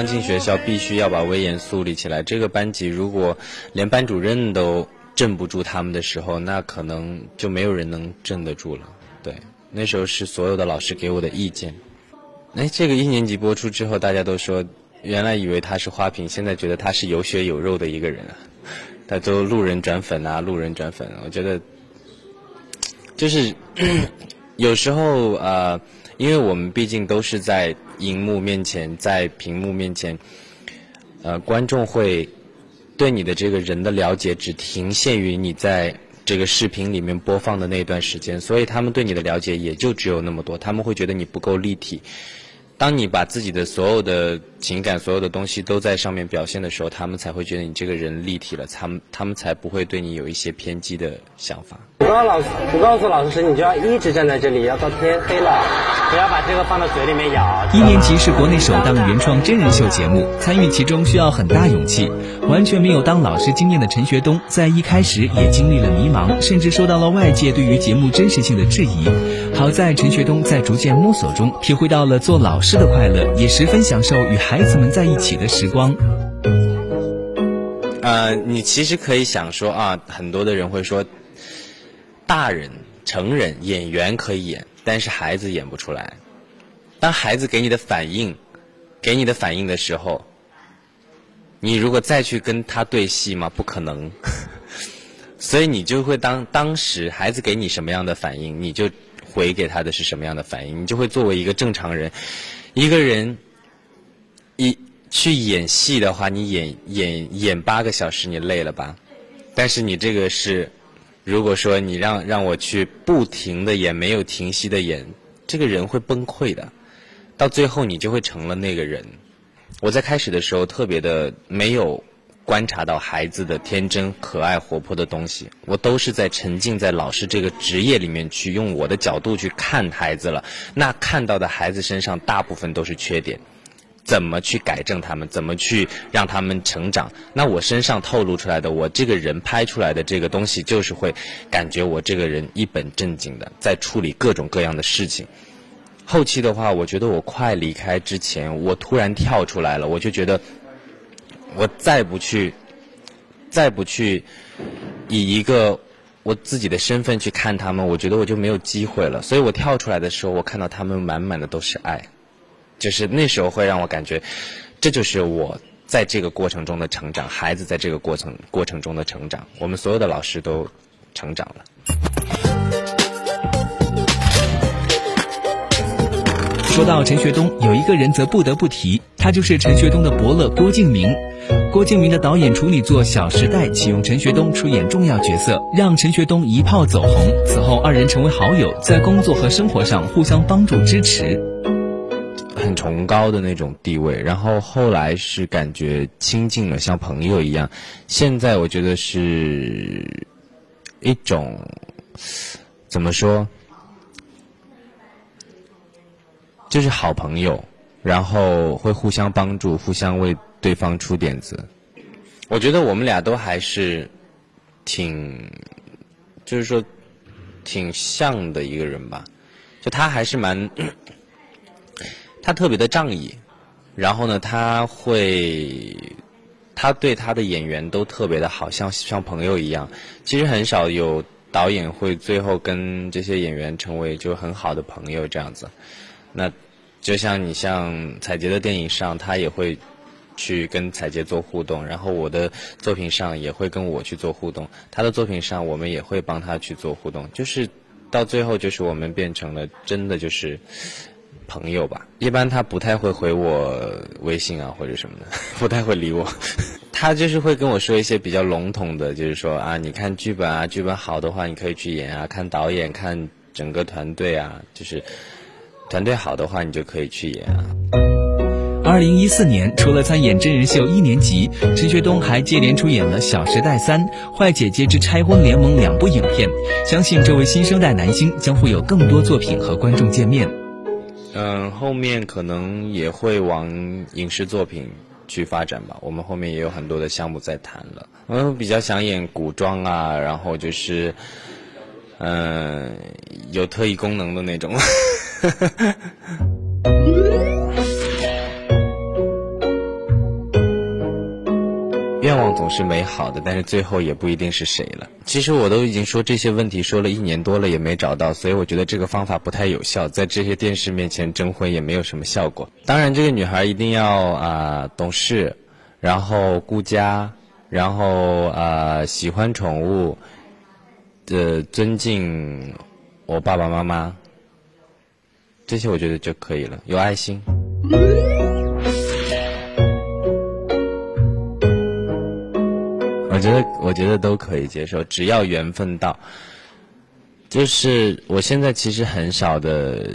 刚进学校必须要把威严树立起来。这个班级如果连班主任都镇不住他们的时候，那可能就没有人能镇得住了。对，那时候是所有的老师给我的意见。哎，这个一年级播出之后，大家都说，原来以为他是花瓶，现在觉得他是有血有肉的一个人啊。他都路人转粉啊，路人转粉。我觉得，就是有时候呃，因为我们毕竟都是在荧幕面前，在屏幕面前，呃，观众会对你的这个人的了解只停限于你在这个视频里面播放的那段时间，所以他们对你的了解也就只有那么多。他们会觉得你不够立体。当你把自己的所有的情感、所有的东西都在上面表现的时候，他们才会觉得你这个人立体了，他们他们才不会对你有一些偏激的想法。我告诉老师，我告诉老师，你就要一直站在这里，要到天黑了，不要把这个放到嘴里面咬。一年级是国内首档原创真人秀节目，参与其中需要很大勇气。完全没有当老师经验的陈学冬，在一开始也经历了迷茫，甚至受到了外界对于节目真实性的质疑。好在陈学冬在逐渐摸索中，体会到了做老师的快乐，也十分享受与孩子们在一起的时光。呃，你其实可以想说啊，很多的人会说。大人、成人、演员可以演，但是孩子演不出来。当孩子给你的反应，给你的反应的时候，你如果再去跟他对戏吗？不可能。所以你就会当当时孩子给你什么样的反应，你就回给他的是什么样的反应。你就会作为一个正常人，一个人一去演戏的话，你演演演八个小时，你累了吧？但是你这个是。如果说你让让我去不停的演，没有停息的演，这个人会崩溃的。到最后你就会成了那个人。我在开始的时候特别的没有观察到孩子的天真、可爱、活泼的东西，我都是在沉浸在老师这个职业里面去用我的角度去看孩子了。那看到的孩子身上大部分都是缺点。怎么去改正他们？怎么去让他们成长？那我身上透露出来的，我这个人拍出来的这个东西，就是会感觉我这个人一本正经的在处理各种各样的事情。后期的话，我觉得我快离开之前，我突然跳出来了，我就觉得我再不去，再不去以一个我自己的身份去看他们，我觉得我就没有机会了。所以我跳出来的时候，我看到他们满满的都是爱。就是那时候会让我感觉，这就是我在这个过程中的成长，孩子在这个过程过程中的成长，我们所有的老师都成长了。说到陈学冬，有一个人则不得不提，他就是陈学冬的伯乐郭敬明。郭敬明的导演处女作《小时代》启用陈学冬出演重要角色，让陈学冬一炮走红。此后，二人成为好友，在工作和生活上互相帮助支持。崇高的那种地位，然后后来是感觉亲近了，像朋友一样。现在我觉得是一种怎么说，就是好朋友，然后会互相帮助，互相为对方出点子。我觉得我们俩都还是挺，就是说挺像的一个人吧。就他还是蛮。他特别的仗义，然后呢，他会，他对他的演员都特别的好，像像朋友一样。其实很少有导演会最后跟这些演员成为就很好的朋友这样子。那就像你像彩杰的电影上，他也会去跟彩杰做互动，然后我的作品上也会跟我去做互动，他的作品上我们也会帮他去做互动，就是到最后就是我们变成了真的就是。朋友吧，一般他不太会回我微信啊或者什么的，不太会理我。他就是会跟我说一些比较笼统的，就是说啊，你看剧本啊，剧本好的话你可以去演啊，看导演，看整个团队啊，就是团队好的话你就可以去演啊。二零一四年，除了参演真人秀一年级，陈学冬还接连出演了《小时代三》《坏姐姐之拆婚联盟》两部影片。相信这位新生代男星将会有更多作品和观众见面。嗯，后面可能也会往影视作品去发展吧。我们后面也有很多的项目在谈了。我比较想演古装啊，然后就是，嗯，有特异功能的那种。总是美好的，但是最后也不一定是谁了。其实我都已经说这些问题说了一年多了，也没找到，所以我觉得这个方法不太有效，在这些电视面前征婚也没有什么效果。当然，这个女孩一定要啊懂事，然后顾家，然后啊喜欢宠物，的尊敬我爸爸妈妈，这些我觉得就可以了，有爱心。我觉得，我觉得都可以接受，只要缘分到。就是我现在其实很少的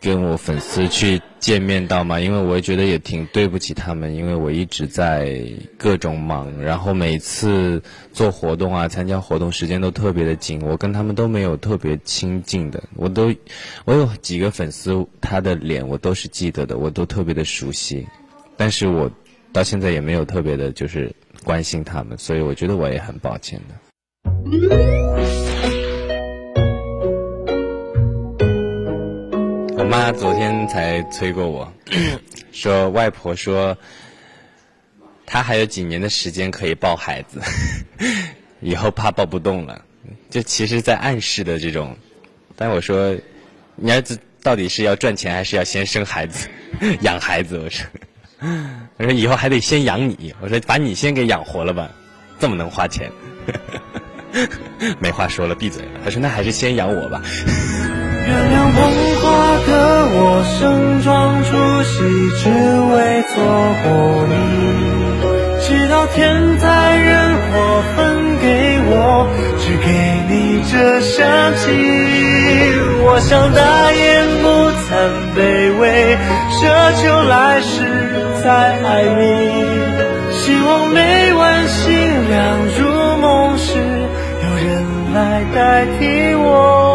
跟我粉丝去见面到嘛，因为我也觉得也挺对不起他们，因为我一直在各种忙，然后每次做活动啊、参加活动时间都特别的紧，我跟他们都没有特别亲近的。我都，我有几个粉丝，他的脸我都是记得的，我都特别的熟悉，但是我到现在也没有特别的，就是。关心他们，所以我觉得我也很抱歉的。我妈昨天才催过我，说外婆说，她还有几年的时间可以抱孩子，以后怕抱不动了。就其实，在暗示的这种，但我说，你儿子到底是要赚钱，还是要先生孩子、养孩子？我说。我说以后还得先养你，我说把你先给养活了吧，这么能花钱，没话说了，闭嘴了。他说那还是先养我吧。原谅捧花的我盛装出席，只为错过你。直到天灾人祸分给我，只给你这香气。我想大言不惭卑微，奢求来世。再爱你，希望每晚星亮入梦时，有人来代替我。